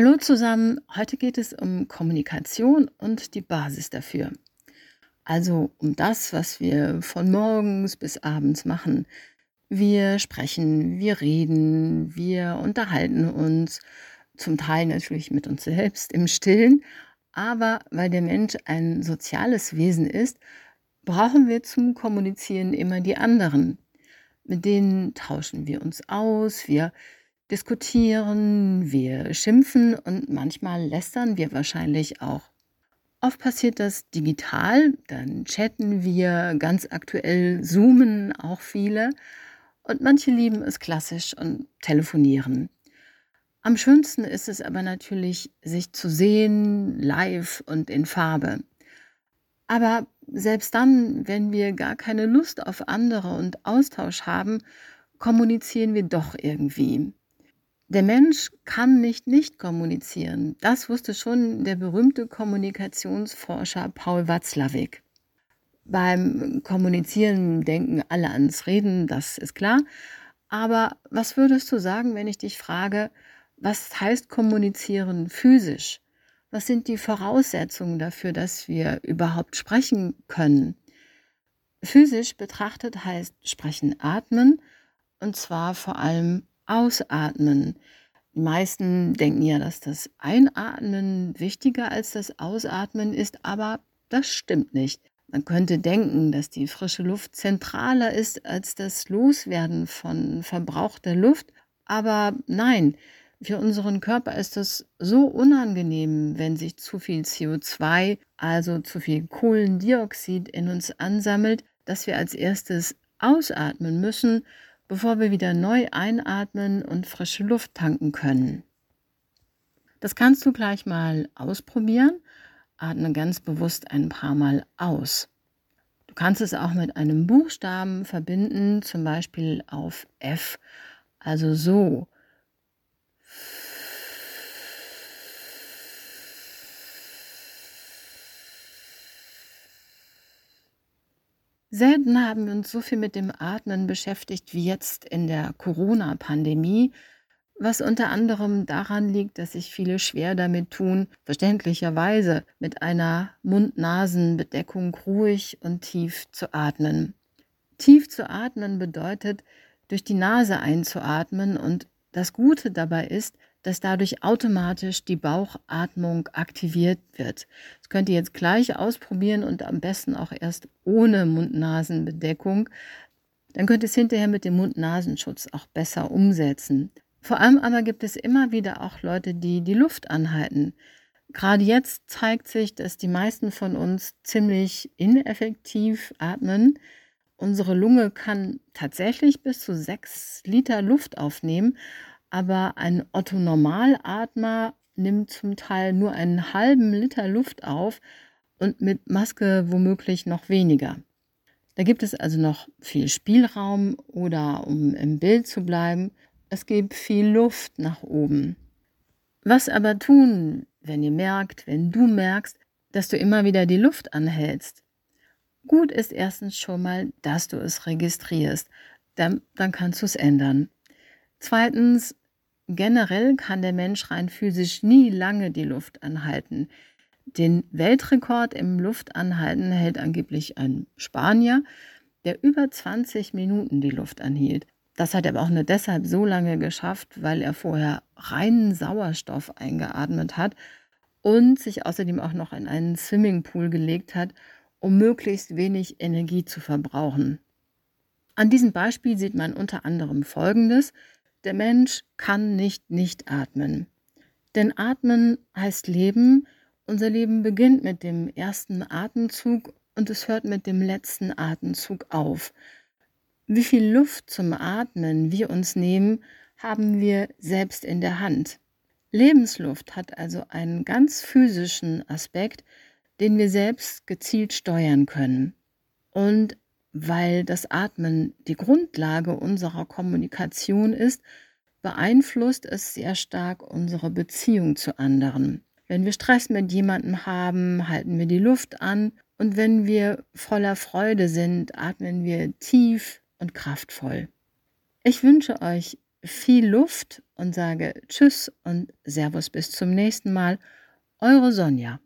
Hallo zusammen, heute geht es um Kommunikation und die Basis dafür. Also um das, was wir von morgens bis abends machen. Wir sprechen, wir reden, wir unterhalten uns, zum Teil natürlich mit uns selbst im stillen, aber weil der Mensch ein soziales Wesen ist, brauchen wir zum Kommunizieren immer die anderen. Mit denen tauschen wir uns aus, wir diskutieren, wir schimpfen und manchmal lästern wir wahrscheinlich auch. Oft passiert das digital, dann chatten wir, ganz aktuell zoomen auch viele und manche lieben es klassisch und telefonieren. Am schönsten ist es aber natürlich, sich zu sehen, live und in Farbe. Aber selbst dann, wenn wir gar keine Lust auf andere und Austausch haben, kommunizieren wir doch irgendwie. Der Mensch kann nicht nicht kommunizieren. Das wusste schon der berühmte Kommunikationsforscher Paul Watzlawick. Beim Kommunizieren denken alle ans Reden, das ist klar. Aber was würdest du sagen, wenn ich dich frage, was heißt kommunizieren physisch? Was sind die Voraussetzungen dafür, dass wir überhaupt sprechen können? Physisch betrachtet heißt sprechen atmen und zwar vor allem Ausatmen. Die meisten denken ja, dass das Einatmen wichtiger als das Ausatmen ist, aber das stimmt nicht. Man könnte denken, dass die frische Luft zentraler ist als das Loswerden von verbrauchter Luft, aber nein, für unseren Körper ist es so unangenehm, wenn sich zu viel CO2, also zu viel Kohlendioxid in uns ansammelt, dass wir als erstes ausatmen müssen, bevor wir wieder neu einatmen und frische Luft tanken können. Das kannst du gleich mal ausprobieren. Atme ganz bewusst ein paar Mal aus. Du kannst es auch mit einem Buchstaben verbinden, zum Beispiel auf F, also so. Selten haben wir uns so viel mit dem Atmen beschäftigt wie jetzt in der Corona-Pandemie, was unter anderem daran liegt, dass sich viele schwer damit tun, verständlicherweise mit einer Mund-Nasen-Bedeckung ruhig und tief zu atmen. Tief zu atmen bedeutet, durch die Nase einzuatmen und das Gute dabei ist, dass dadurch automatisch die Bauchatmung aktiviert wird. Das könnt ihr jetzt gleich ausprobieren und am besten auch erst ohne Mund-Nasen-Bedeckung. Dann könnt ihr es hinterher mit dem Mund-Nasenschutz auch besser umsetzen. Vor allem aber gibt es immer wieder auch Leute, die die Luft anhalten. Gerade jetzt zeigt sich, dass die meisten von uns ziemlich ineffektiv atmen. Unsere Lunge kann tatsächlich bis zu sechs Liter Luft aufnehmen aber ein Otto-Normalatmer nimmt zum Teil nur einen halben Liter Luft auf und mit Maske womöglich noch weniger. Da gibt es also noch viel Spielraum oder, um im Bild zu bleiben, es gibt viel Luft nach oben. Was aber tun, wenn ihr merkt, wenn du merkst, dass du immer wieder die Luft anhältst? Gut ist erstens schon mal, dass du es registrierst. Dann, dann kannst du es ändern. Zweitens, generell kann der Mensch rein physisch nie lange die Luft anhalten. Den Weltrekord im Luftanhalten hält angeblich ein Spanier, der über 20 Minuten die Luft anhielt. Das hat er aber auch nur deshalb so lange geschafft, weil er vorher reinen Sauerstoff eingeatmet hat und sich außerdem auch noch in einen Swimmingpool gelegt hat, um möglichst wenig Energie zu verbrauchen. An diesem Beispiel sieht man unter anderem Folgendes. Der Mensch kann nicht nicht atmen. Denn atmen heißt Leben. Unser Leben beginnt mit dem ersten Atemzug und es hört mit dem letzten Atemzug auf. Wie viel Luft zum Atmen wir uns nehmen, haben wir selbst in der Hand. Lebensluft hat also einen ganz physischen Aspekt, den wir selbst gezielt steuern können. Und weil das Atmen die Grundlage unserer Kommunikation ist, beeinflusst es sehr stark unsere Beziehung zu anderen. Wenn wir Stress mit jemandem haben, halten wir die Luft an und wenn wir voller Freude sind, atmen wir tief und kraftvoll. Ich wünsche euch viel Luft und sage Tschüss und Servus bis zum nächsten Mal. Eure Sonja.